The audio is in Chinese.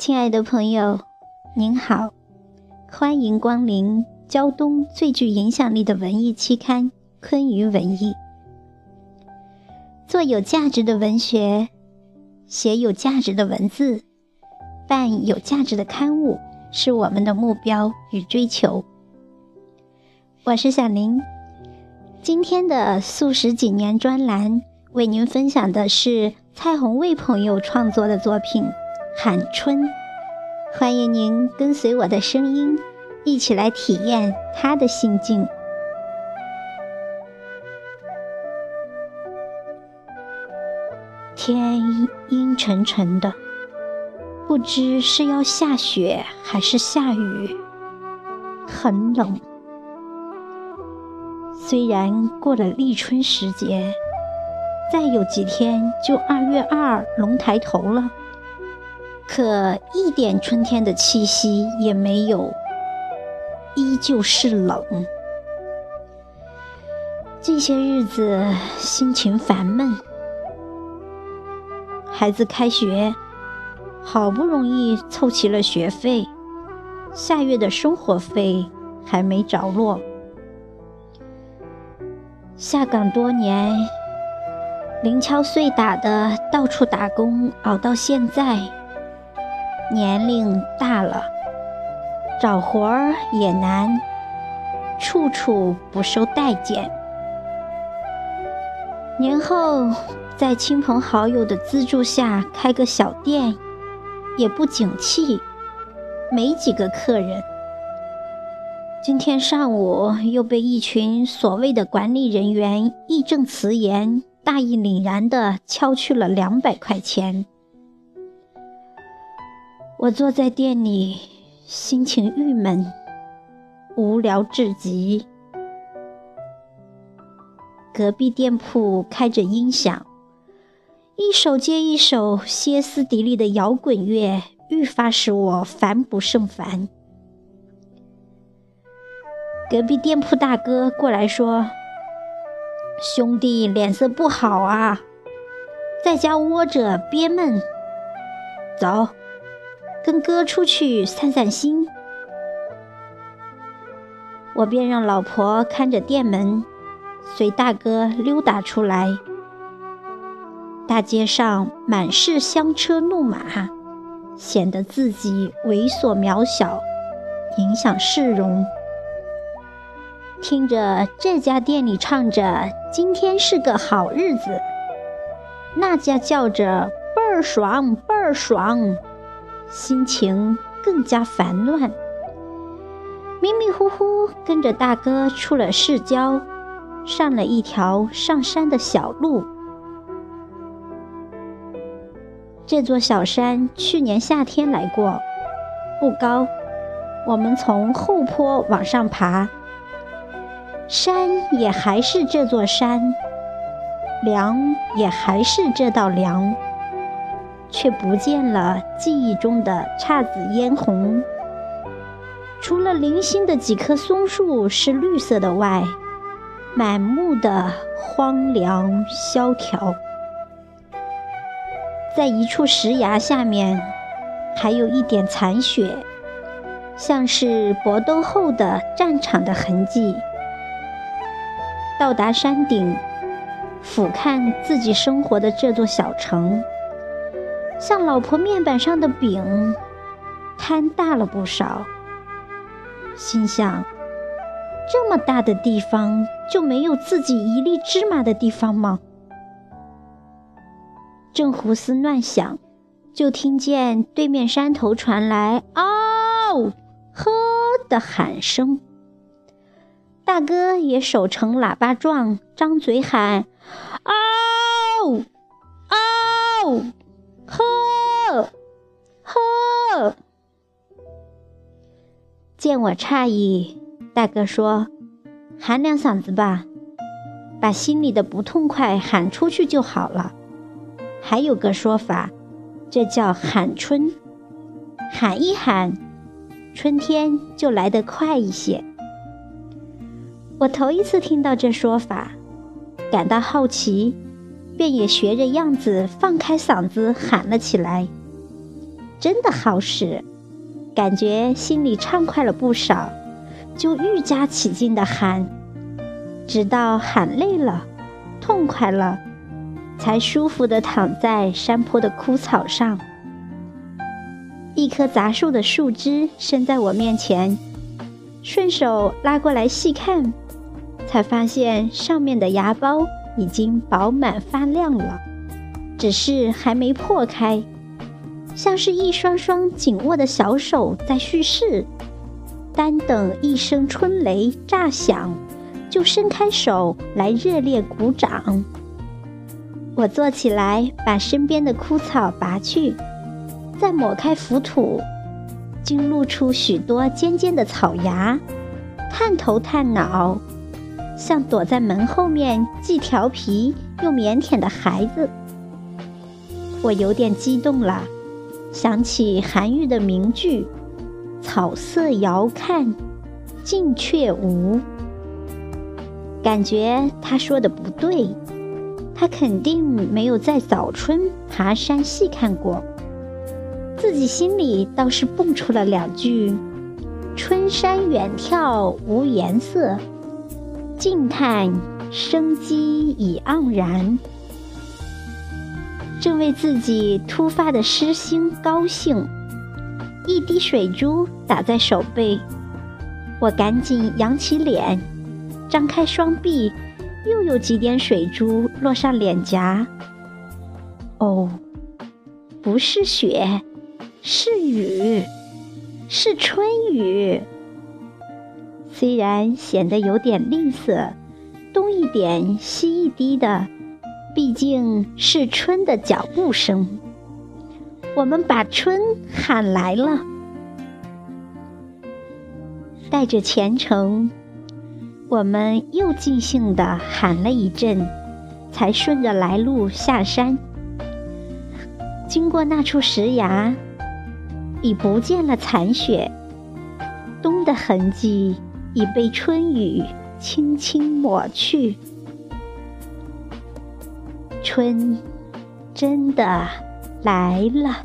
亲爱的朋友，您好，欢迎光临胶东最具影响力的文艺期刊《昆鱼文艺》。做有价值的文学，写有价值的文字，办有价值的刊物，是我们的目标与追求。我是小林，今天的素食几年专栏为您分享的是蔡红卫朋友创作的作品。喊春，欢迎您跟随我的声音，一起来体验他的心境。天阴沉沉的，不知是要下雪还是下雨，很冷。虽然过了立春时节，再有几天就二月二龙抬头了。可一点春天的气息也没有，依旧是冷。这些日子心情烦闷，孩子开学，好不容易凑齐了学费，下月的生活费还没着落。下岗多年，零敲碎打的到处打工，熬到现在。年龄大了，找活儿也难，处处不受待见。年后在亲朋好友的资助下开个小店，也不景气，没几个客人。今天上午又被一群所谓的管理人员义正辞严、大义凛然地敲去了两百块钱。我坐在店里，心情郁闷，无聊至极。隔壁店铺开着音响，一首接一首歇斯底里的摇滚乐，愈发使我烦不胜烦。隔壁店铺大哥过来说：“兄弟脸色不好啊，在家窝着憋闷，走。”跟哥出去散散心，我便让老婆看着店门，随大哥溜达出来。大街上满是香车怒马，显得自己猥琐渺小，影响市容。听着这家店里唱着“今天是个好日子”，那家叫着“倍儿爽，倍儿爽”。心情更加烦乱，迷迷糊糊跟着大哥出了市郊，上了一条上山的小路。这座小山去年夏天来过，不高，我们从后坡往上爬，山也还是这座山，梁也还是这道梁。却不见了记忆中的姹紫嫣红，除了零星的几棵松树是绿色的外，满目的荒凉萧条。在一处石崖下面，还有一点残雪，像是搏斗后的战场的痕迹。到达山顶，俯瞰自己生活的这座小城。像老婆面板上的饼，摊大了不少。心想：这么大的地方，就没有自己一粒芝麻的地方吗？正胡思乱想，就听见对面山头传来“嗷呵”的喊声。大哥也手成喇叭状，张嘴喊：“嗷嗷！”，见我诧异，大哥说：“喊两嗓子吧，把心里的不痛快喊出去就好了。”还有个说法，这叫喊春，喊一喊，春天就来得快一些。我头一次听到这说法，感到好奇。便也学着样子放开嗓子喊了起来。真的好使，感觉心里畅快了不少，就愈加起劲的喊，直到喊累了、痛快了，才舒服的躺在山坡的枯草上。一棵杂树的树枝伸在我面前，顺手拉过来细看，才发现上面的芽苞已经饱满发亮了，只是还没破开。像是一双双紧握的小手在蓄势，单等一声春雷炸响，就伸开手来热烈鼓掌。我坐起来，把身边的枯草拔去，再抹开浮土，竟露出许多尖尖的草芽，探头探脑，像躲在门后面既调皮又腼腆的孩子。我有点激动了。想起韩愈的名句：“草色遥看近却无。”感觉他说的不对，他肯定没有在早春爬山细看过。自己心里倒是蹦出了两句：“春山远眺无颜色，近看生机已盎然。”正为自己突发的诗兴高兴，一滴水珠打在手背，我赶紧扬起脸，张开双臂，又有几点水珠落上脸颊。哦，不是雪，是雨，是春雨。虽然显得有点吝啬，东一点西一滴的。毕竟是春的脚步声，我们把春喊来了。带着虔诚，我们又尽兴的喊了一阵，才顺着来路下山。经过那处石崖，已不见了残雪，冬的痕迹已被春雨轻轻抹去。春，真的来了。